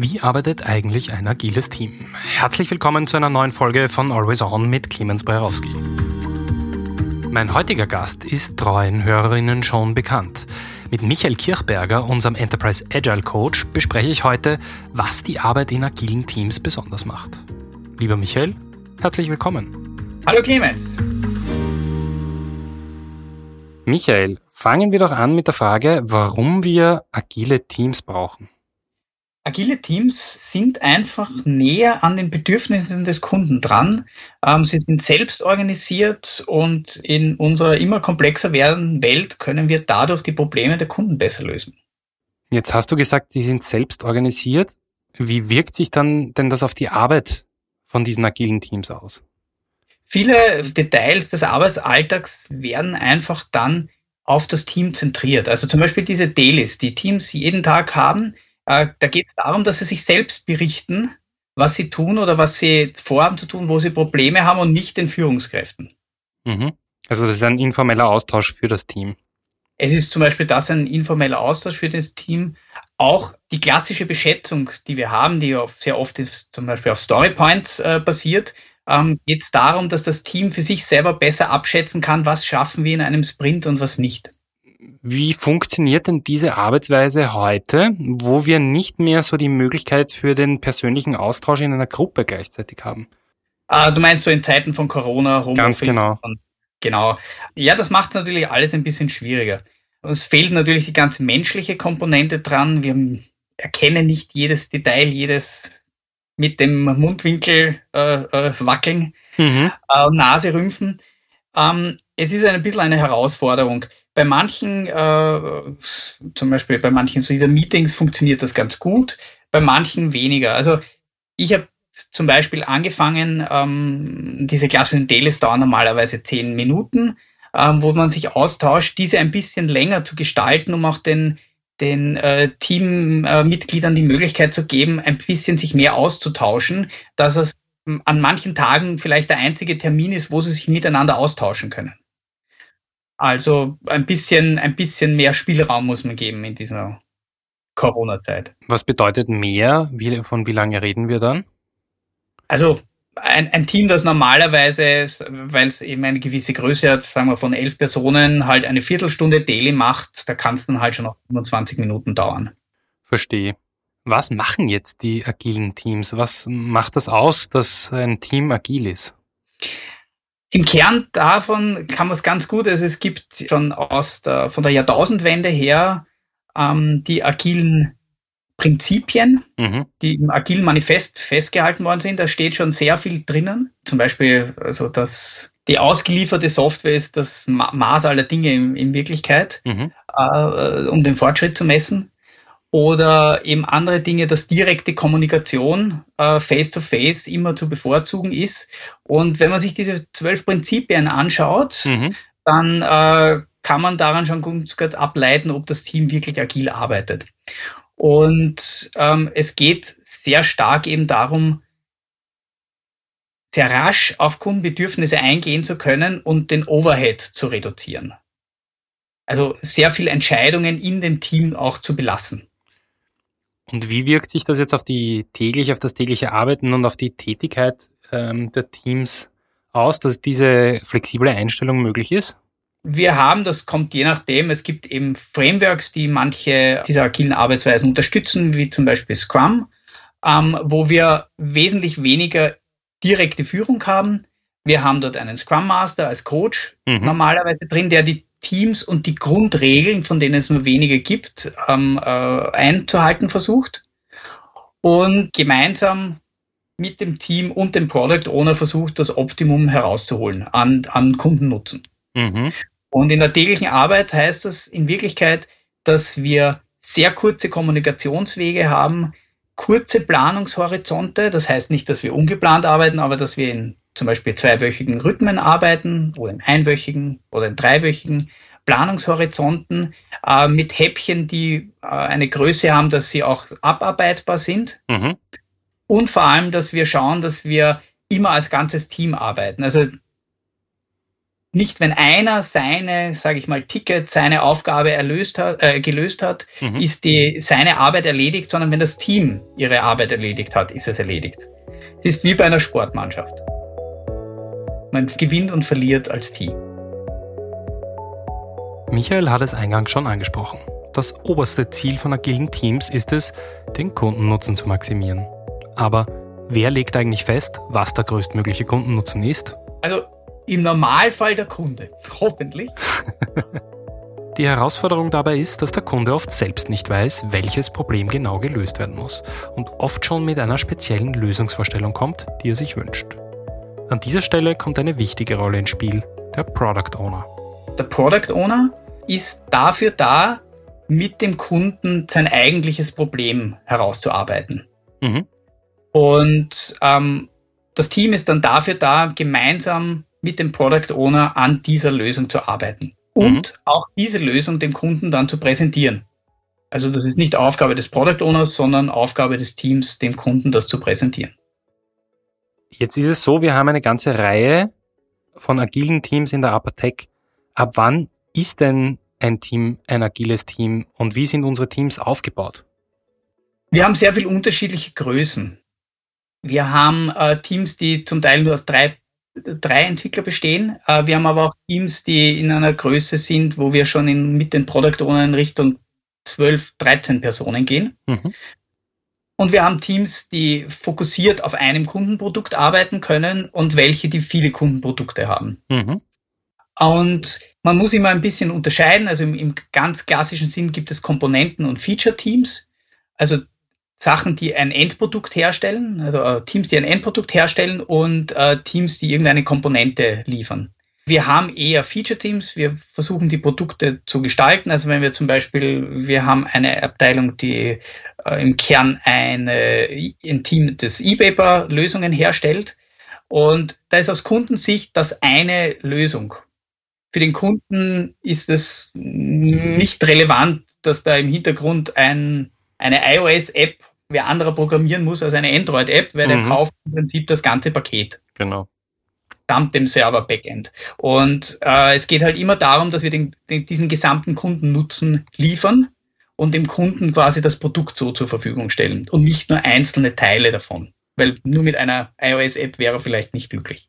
Wie arbeitet eigentlich ein agiles Team? Herzlich willkommen zu einer neuen Folge von Always On mit Clemens Brerowski. Mein heutiger Gast ist treuen Hörerinnen schon bekannt. Mit Michael Kirchberger, unserem Enterprise Agile Coach, bespreche ich heute, was die Arbeit in agilen Teams besonders macht. Lieber Michael, herzlich willkommen. Hallo Clemens. Michael, fangen wir doch an mit der Frage, warum wir agile Teams brauchen. Agile Teams sind einfach näher an den Bedürfnissen des Kunden dran. Ähm, sie sind selbst organisiert und in unserer immer komplexer werdenden Welt können wir dadurch die Probleme der Kunden besser lösen. Jetzt hast du gesagt, sie sind selbst organisiert. Wie wirkt sich dann denn das auf die Arbeit von diesen agilen Teams aus? Viele Details des Arbeitsalltags werden einfach dann auf das Team zentriert. Also zum Beispiel diese Dailies, die Teams jeden Tag haben. Äh, da geht es darum, dass sie sich selbst berichten, was sie tun oder was sie vorhaben zu tun, wo sie Probleme haben und nicht den Führungskräften. Mhm. Also das ist ein informeller Austausch für das Team. Es ist zum Beispiel das ein informeller Austausch für das Team. Auch die klassische Beschätzung, die wir haben, die sehr oft ist, zum Beispiel auf Storypoints äh, basiert, ähm, geht es darum, dass das Team für sich selber besser abschätzen kann, was schaffen wir in einem Sprint und was nicht. Wie funktioniert denn diese Arbeitsweise heute, wo wir nicht mehr so die Möglichkeit für den persönlichen Austausch in einer Gruppe gleichzeitig haben? Ah, du meinst so in Zeiten von Corona, Homeoffice? Ganz genau. Und, genau. Ja, das macht natürlich alles ein bisschen schwieriger. Es fehlt natürlich die ganze menschliche Komponente dran. Wir erkennen nicht jedes Detail, jedes mit dem Mundwinkel äh, äh, wackeln, mhm. äh, Nase rümpfen. Ähm, es ist ein bisschen eine Herausforderung. Bei manchen, äh, zum Beispiel bei manchen so dieser Meetings funktioniert das ganz gut, bei manchen weniger. Also ich habe zum Beispiel angefangen, ähm, diese klassischen Dailies dauern normalerweise zehn Minuten, ähm, wo man sich austauscht, diese ein bisschen länger zu gestalten, um auch den den äh, Teammitgliedern die Möglichkeit zu geben, ein bisschen sich mehr auszutauschen, dass es an manchen Tagen vielleicht der einzige Termin ist, wo sie sich miteinander austauschen können. Also ein bisschen, ein bisschen mehr Spielraum muss man geben in dieser Corona-Zeit. Was bedeutet mehr? Wie, von wie lange reden wir dann? Also ein, ein Team, das normalerweise, weil es eben eine gewisse Größe hat, sagen wir von elf Personen, halt eine Viertelstunde Daily macht, da kann es dann halt schon noch 25 Minuten dauern. Verstehe. Was machen jetzt die agilen Teams? Was macht das aus, dass ein Team agil ist? Im Kern davon kann man es ganz gut, also es gibt schon aus der, von der Jahrtausendwende her ähm, die agilen Prinzipien, mhm. die im agilen Manifest festgehalten worden sind. Da steht schon sehr viel drinnen. Zum Beispiel, also dass die ausgelieferte Software ist das Maß aller Dinge in, in Wirklichkeit, mhm. äh, um den Fortschritt zu messen. Oder eben andere Dinge, dass direkte Kommunikation äh, face-to-face -face immer zu bevorzugen ist. Und wenn man sich diese zwölf Prinzipien anschaut, mhm. dann äh, kann man daran schon gut ableiten, ob das Team wirklich agil arbeitet. Und ähm, es geht sehr stark eben darum, sehr rasch auf Kundenbedürfnisse eingehen zu können und den Overhead zu reduzieren. Also sehr viele Entscheidungen in dem Team auch zu belassen. Und wie wirkt sich das jetzt auf die tägliche, auf das tägliche Arbeiten und auf die Tätigkeit ähm, der Teams aus, dass diese flexible Einstellung möglich ist? Wir haben, das kommt je nachdem, es gibt eben Frameworks, die manche dieser agilen Arbeitsweisen unterstützen, wie zum Beispiel Scrum, ähm, wo wir wesentlich weniger direkte Führung haben. Wir haben dort einen Scrum Master als Coach mhm. normalerweise drin, der die Teams und die Grundregeln, von denen es nur wenige gibt, ähm, äh, einzuhalten versucht und gemeinsam mit dem Team und dem Product Owner versucht, das Optimum herauszuholen an, an Kundennutzen. Mhm. Und in der täglichen Arbeit heißt das in Wirklichkeit, dass wir sehr kurze Kommunikationswege haben, kurze Planungshorizonte. Das heißt nicht, dass wir ungeplant arbeiten, aber dass wir in zum Beispiel zweiwöchigen Rhythmen arbeiten oder in einwöchigen oder in dreiwöchigen Planungshorizonten äh, mit Häppchen, die äh, eine Größe haben, dass sie auch abarbeitbar sind. Mhm. Und vor allem, dass wir schauen, dass wir immer als ganzes Team arbeiten. Also nicht, wenn einer seine, sage ich mal, Ticket, seine Aufgabe erlöst hat, äh, gelöst hat, mhm. ist die, seine Arbeit erledigt, sondern wenn das Team ihre Arbeit erledigt hat, ist es erledigt. Es ist wie bei einer Sportmannschaft. Man gewinnt und verliert als Team. Michael hat es eingangs schon angesprochen. Das oberste Ziel von agilen Teams ist es, den Kundennutzen zu maximieren. Aber wer legt eigentlich fest, was der größtmögliche Kundennutzen ist? Also im Normalfall der Kunde, hoffentlich. Die Herausforderung dabei ist, dass der Kunde oft selbst nicht weiß, welches Problem genau gelöst werden muss und oft schon mit einer speziellen Lösungsvorstellung kommt, die er sich wünscht. An dieser Stelle kommt eine wichtige Rolle ins Spiel, der Product Owner. Der Product Owner ist dafür da, mit dem Kunden sein eigentliches Problem herauszuarbeiten. Mhm. Und ähm, das Team ist dann dafür da, gemeinsam mit dem Product Owner an dieser Lösung zu arbeiten und mhm. auch diese Lösung dem Kunden dann zu präsentieren. Also das ist nicht Aufgabe des Product Owners, sondern Aufgabe des Teams, dem Kunden das zu präsentieren. Jetzt ist es so, wir haben eine ganze Reihe von agilen Teams in der Apatec. Ab wann ist denn ein Team ein agiles Team und wie sind unsere Teams aufgebaut? Wir haben sehr viele unterschiedliche Größen. Wir haben äh, Teams, die zum Teil nur aus drei, drei Entwickler bestehen. Äh, wir haben aber auch Teams, die in einer Größe sind, wo wir schon in, mit den Product Ownern in Richtung 12, 13 Personen gehen. Mhm. Und wir haben Teams, die fokussiert auf einem Kundenprodukt arbeiten können und welche, die viele Kundenprodukte haben. Mhm. Und man muss immer ein bisschen unterscheiden. Also im, im ganz klassischen Sinn gibt es Komponenten- und Feature-Teams. Also Sachen, die ein Endprodukt herstellen, also äh, Teams, die ein Endprodukt herstellen und äh, Teams, die irgendeine Komponente liefern. Wir haben eher Feature-Teams. Wir versuchen die Produkte zu gestalten. Also wenn wir zum Beispiel, wir haben eine Abteilung, die äh, im Kern eine, ein Team des E-Paper-Lösungen herstellt. Und da ist aus Kundensicht das eine Lösung. Für den Kunden ist es nicht relevant, dass da im Hintergrund ein, eine iOS-App wer anderer programmieren muss als eine Android-App, weil mhm. der kauft im Prinzip das ganze Paket. Genau. Samt dem Server-Backend. Und äh, es geht halt immer darum, dass wir den, den, diesen gesamten Kundennutzen liefern und dem Kunden quasi das Produkt so zur Verfügung stellen und nicht nur einzelne Teile davon. Weil nur mit einer iOS-App wäre vielleicht nicht glücklich.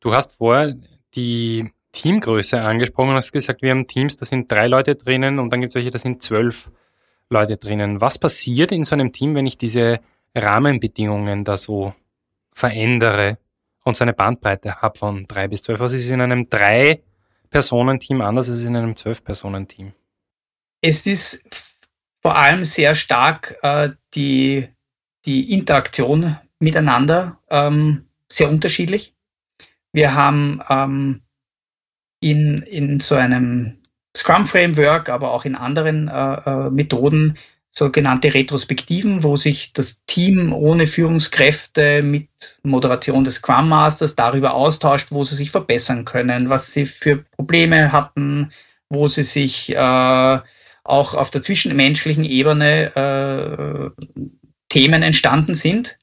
Du hast vorher die Teamgröße angesprochen und hast gesagt, wir haben Teams, da sind drei Leute drinnen und dann gibt es welche, da sind zwölf Leute drinnen. Was passiert in so einem Team, wenn ich diese Rahmenbedingungen da so verändere und so eine Bandbreite habe von drei bis zwölf? Was ist in einem Drei-Personen-Team anders als in einem Zwölf-Personen-Team? Es ist vor allem sehr stark äh, die, die Interaktion miteinander ähm, sehr unterschiedlich. Wir haben ähm, in, in so einem Scrum-Framework, aber auch in anderen äh, äh, Methoden sogenannte Retrospektiven, wo sich das Team ohne Führungskräfte mit Moderation des Scrum Masters darüber austauscht, wo sie sich verbessern können, was sie für Probleme hatten, wo sie sich äh, auch auf der zwischenmenschlichen Ebene äh, Themen entstanden sind.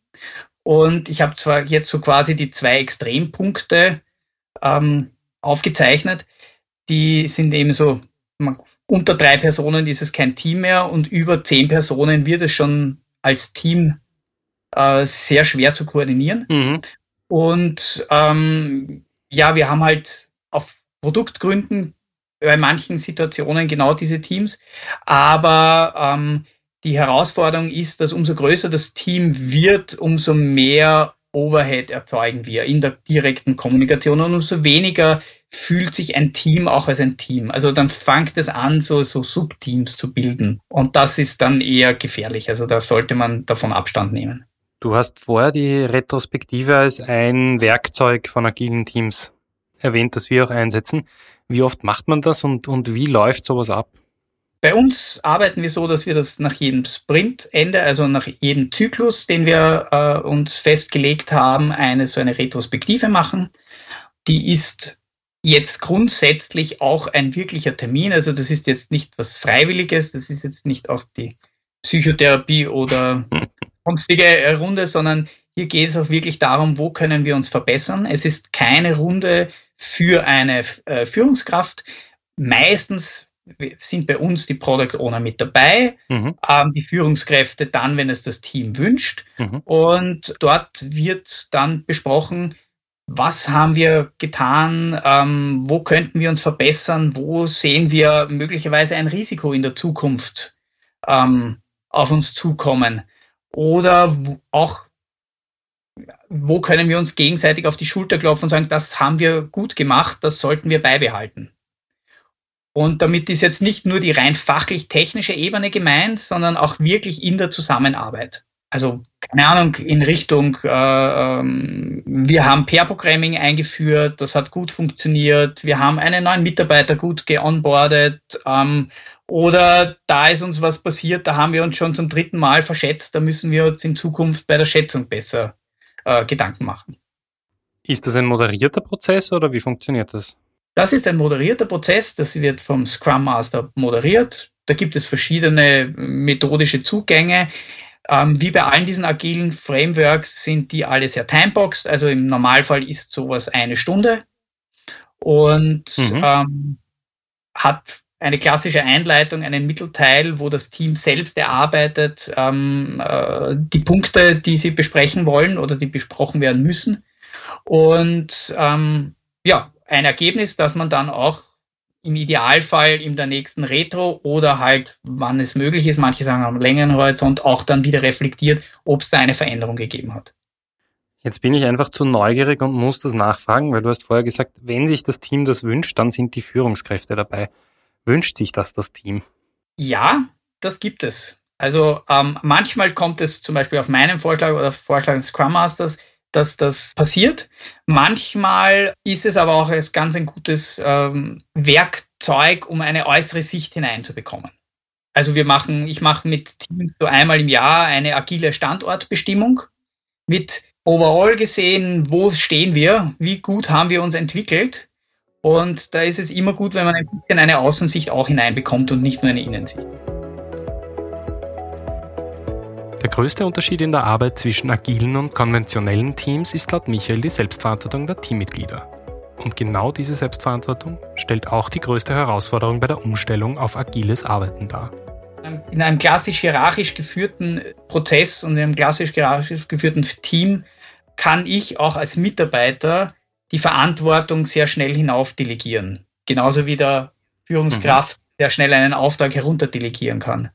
Und ich habe zwar jetzt so quasi die zwei Extrempunkte ähm, aufgezeichnet, die sind eben so, unter drei Personen ist es kein Team mehr und über zehn Personen wird es schon als Team äh, sehr schwer zu koordinieren. Mhm. Und ähm, ja, wir haben halt auf Produktgründen bei manchen Situationen genau diese Teams. Aber ähm, die Herausforderung ist, dass umso größer das Team wird, umso mehr Overhead erzeugen wir in der direkten Kommunikation und umso weniger fühlt sich ein Team auch als ein Team. Also dann fängt es an, so, so Subteams zu bilden. Und das ist dann eher gefährlich. Also da sollte man davon Abstand nehmen. Du hast vorher die Retrospektive als ein Werkzeug von agilen Teams erwähnt, das wir auch einsetzen. Wie oft macht man das und, und wie läuft sowas ab? Bei uns arbeiten wir so, dass wir das nach jedem Sprintende, also nach jedem Zyklus, den wir äh, uns festgelegt haben, eine so eine Retrospektive machen. Die ist jetzt grundsätzlich auch ein wirklicher Termin. Also das ist jetzt nicht was Freiwilliges, das ist jetzt nicht auch die Psychotherapie oder sonstige Runde, sondern hier geht es auch wirklich darum, wo können wir uns verbessern. Es ist keine Runde für eine äh, Führungskraft. Meistens sind bei uns die Product Owner mit dabei, mhm. ähm, die Führungskräfte dann, wenn es das Team wünscht. Mhm. Und dort wird dann besprochen, was haben wir getan, ähm, wo könnten wir uns verbessern, wo sehen wir möglicherweise ein Risiko in der Zukunft ähm, auf uns zukommen. Oder auch, wo können wir uns gegenseitig auf die Schulter klopfen und sagen, das haben wir gut gemacht, das sollten wir beibehalten. Und damit ist jetzt nicht nur die rein fachlich-technische Ebene gemeint, sondern auch wirklich in der Zusammenarbeit. Also, keine Ahnung, in Richtung, äh, ähm, wir haben Pair-Programming eingeführt, das hat gut funktioniert, wir haben einen neuen Mitarbeiter gut geonboardet, ähm, oder da ist uns was passiert, da haben wir uns schon zum dritten Mal verschätzt, da müssen wir uns in Zukunft bei der Schätzung besser äh, Gedanken machen. Ist das ein moderierter Prozess oder wie funktioniert das? Das ist ein moderierter Prozess, das wird vom Scrum Master moderiert. Da gibt es verschiedene methodische Zugänge. Ähm, wie bei allen diesen agilen Frameworks sind die alle sehr timeboxed. Also im Normalfall ist sowas eine Stunde und mhm. ähm, hat eine klassische Einleitung, einen Mittelteil, wo das Team selbst erarbeitet ähm, äh, die Punkte, die sie besprechen wollen oder die besprochen werden müssen. Und ähm, ja, ein Ergebnis, das man dann auch im Idealfall in der nächsten Retro oder halt, wann es möglich ist, manche sagen am längeren Horizont, auch dann wieder reflektiert, ob es da eine Veränderung gegeben hat. Jetzt bin ich einfach zu neugierig und muss das nachfragen, weil du hast vorher gesagt, wenn sich das Team das wünscht, dann sind die Führungskräfte dabei. Wünscht sich das das Team? Ja, das gibt es. Also ähm, manchmal kommt es zum Beispiel auf meinen Vorschlag oder Vorschlag des Scrum Masters, dass das passiert. Manchmal ist es aber auch als ganz ein gutes ähm, Werkzeug, um eine äußere Sicht hineinzubekommen. Also wir machen, ich mache mit Teams so einmal im Jahr eine agile Standortbestimmung mit overall gesehen, wo stehen wir, wie gut haben wir uns entwickelt. Und da ist es immer gut, wenn man ein bisschen eine Außensicht auch hineinbekommt und nicht nur eine Innensicht. Der größte Unterschied in der Arbeit zwischen agilen und konventionellen Teams ist laut Michael die Selbstverantwortung der Teammitglieder. Und genau diese Selbstverantwortung stellt auch die größte Herausforderung bei der Umstellung auf agiles Arbeiten dar. In einem klassisch hierarchisch geführten Prozess und in einem klassisch hierarchisch geführten Team kann ich auch als Mitarbeiter die Verantwortung sehr schnell hinauf delegieren. Genauso wie der Führungskraft mhm. sehr schnell einen Auftrag herunterdelegieren kann.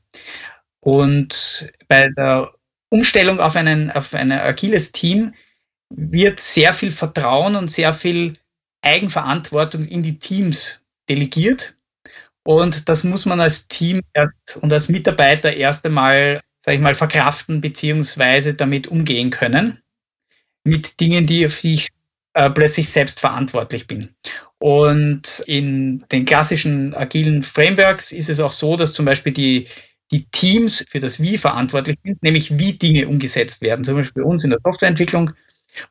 Und bei der Umstellung auf, einen, auf ein agiles Team wird sehr viel Vertrauen und sehr viel Eigenverantwortung in die Teams delegiert. Und das muss man als Team und als Mitarbeiter erst einmal, sage ich mal, verkraften beziehungsweise damit umgehen können. Mit Dingen, die, auf die ich äh, plötzlich selbst verantwortlich bin. Und in den klassischen agilen Frameworks ist es auch so, dass zum Beispiel die die Teams für das Wie verantwortlich sind, nämlich wie Dinge umgesetzt werden, zum Beispiel bei uns in der Softwareentwicklung.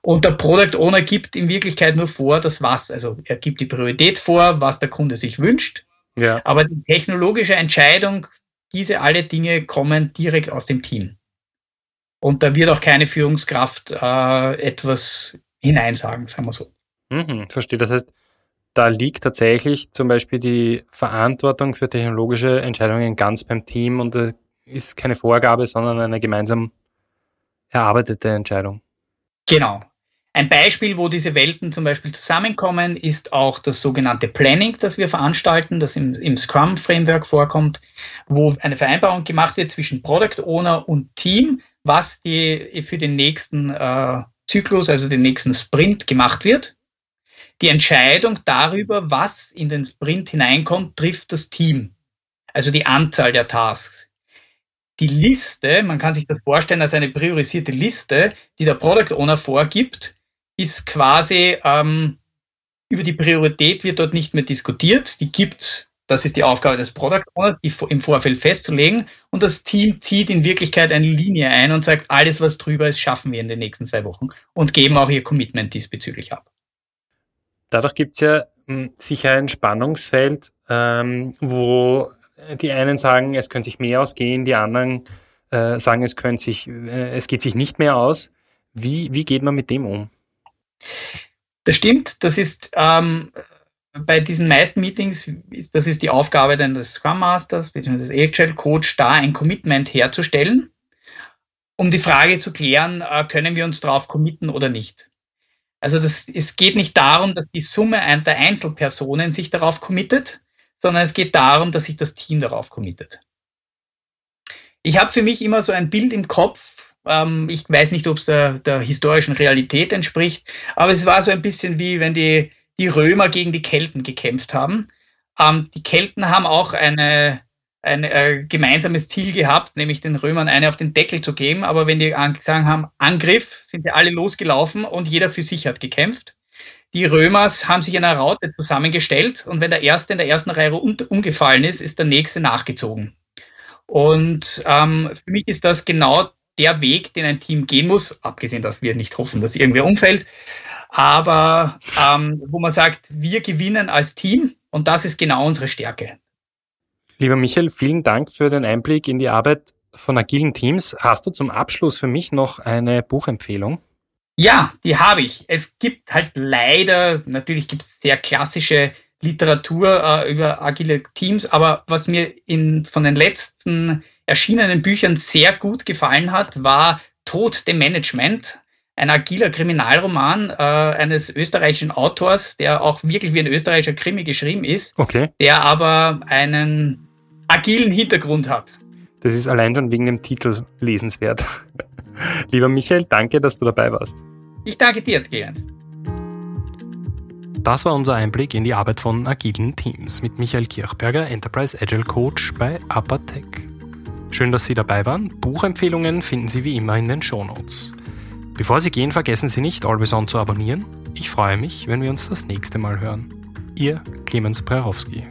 Und der Product Owner gibt in Wirklichkeit nur vor, das was. Also er gibt die Priorität vor, was der Kunde sich wünscht. Ja. Aber die technologische Entscheidung, diese alle Dinge kommen direkt aus dem Team. Und da wird auch keine Führungskraft äh, etwas hineinsagen, sagen wir so. Mhm, verstehe. Das heißt, da liegt tatsächlich zum Beispiel die Verantwortung für technologische Entscheidungen ganz beim Team und da ist keine Vorgabe, sondern eine gemeinsam erarbeitete Entscheidung. Genau. Ein Beispiel, wo diese Welten zum Beispiel zusammenkommen, ist auch das sogenannte Planning, das wir veranstalten, das im, im Scrum-Framework vorkommt, wo eine Vereinbarung gemacht wird zwischen Product Owner und Team, was die für den nächsten äh, Zyklus, also den nächsten Sprint gemacht wird. Die Entscheidung darüber, was in den Sprint hineinkommt, trifft das Team. Also die Anzahl der Tasks. Die Liste, man kann sich das vorstellen als eine priorisierte Liste, die der Product Owner vorgibt, ist quasi ähm, über die Priorität wird dort nicht mehr diskutiert. Die gibt, das ist die Aufgabe des Product Owners, die im Vorfeld festzulegen. Und das Team zieht in Wirklichkeit eine Linie ein und sagt, alles, was drüber ist, schaffen wir in den nächsten zwei Wochen und geben auch ihr Commitment diesbezüglich ab. Dadurch gibt es ja hm, sicher ein Spannungsfeld, ähm, wo die einen sagen, es könnte sich mehr ausgehen, die anderen äh, sagen, es, könnte sich, äh, es geht sich nicht mehr aus. Wie, wie geht man mit dem um? Das stimmt. Das ist ähm, bei diesen meisten Meetings, das ist die Aufgabe dann des Scrum Masters bzw. des Agile Coach, da ein Commitment herzustellen, um die Frage zu klären, äh, können wir uns darauf committen oder nicht. Also das, es geht nicht darum, dass die Summe der Einzelpersonen sich darauf committet, sondern es geht darum, dass sich das Team darauf committet. Ich habe für mich immer so ein Bild im Kopf, ähm, ich weiß nicht, ob es der, der historischen Realität entspricht, aber es war so ein bisschen wie wenn die, die Römer gegen die Kelten gekämpft haben. Ähm, die Kelten haben auch eine, ein äh, gemeinsames Ziel gehabt, nämlich den Römern eine auf den Deckel zu geben. Aber wenn die gesagt haben, Angriff, sind die alle losgelaufen und jeder für sich hat gekämpft. Die Römer haben sich in einer Raute zusammengestellt und wenn der Erste in der ersten Reihe umgefallen ist, ist der Nächste nachgezogen. Und ähm, für mich ist das genau der Weg, den ein Team gehen muss, abgesehen, dass wir nicht hoffen, dass irgendwer umfällt, aber ähm, wo man sagt, wir gewinnen als Team und das ist genau unsere Stärke. Lieber Michael, vielen Dank für den Einblick in die Arbeit von agilen Teams. Hast du zum Abschluss für mich noch eine Buchempfehlung? Ja, die habe ich. Es gibt halt leider, natürlich gibt es sehr klassische Literatur äh, über agile Teams, aber was mir in, von den letzten erschienenen Büchern sehr gut gefallen hat, war Tod dem Management, ein agiler Kriminalroman äh, eines österreichischen Autors, der auch wirklich wie ein österreichischer Krimi geschrieben ist, okay. der aber einen agilen Hintergrund hat. Das ist allein schon wegen dem Titel lesenswert. Lieber Michael, danke, dass du dabei warst. Ich danke dir, Gerhard. Das war unser Einblick in die Arbeit von agilen Teams mit Michael Kirchberger, Enterprise Agile Coach bei Apatech. Schön, dass Sie dabei waren. Buchempfehlungen finden Sie wie immer in den Shownotes. Bevor Sie gehen, vergessen Sie nicht, Always On zu abonnieren. Ich freue mich, wenn wir uns das nächste Mal hören. Ihr Clemens Prerowski.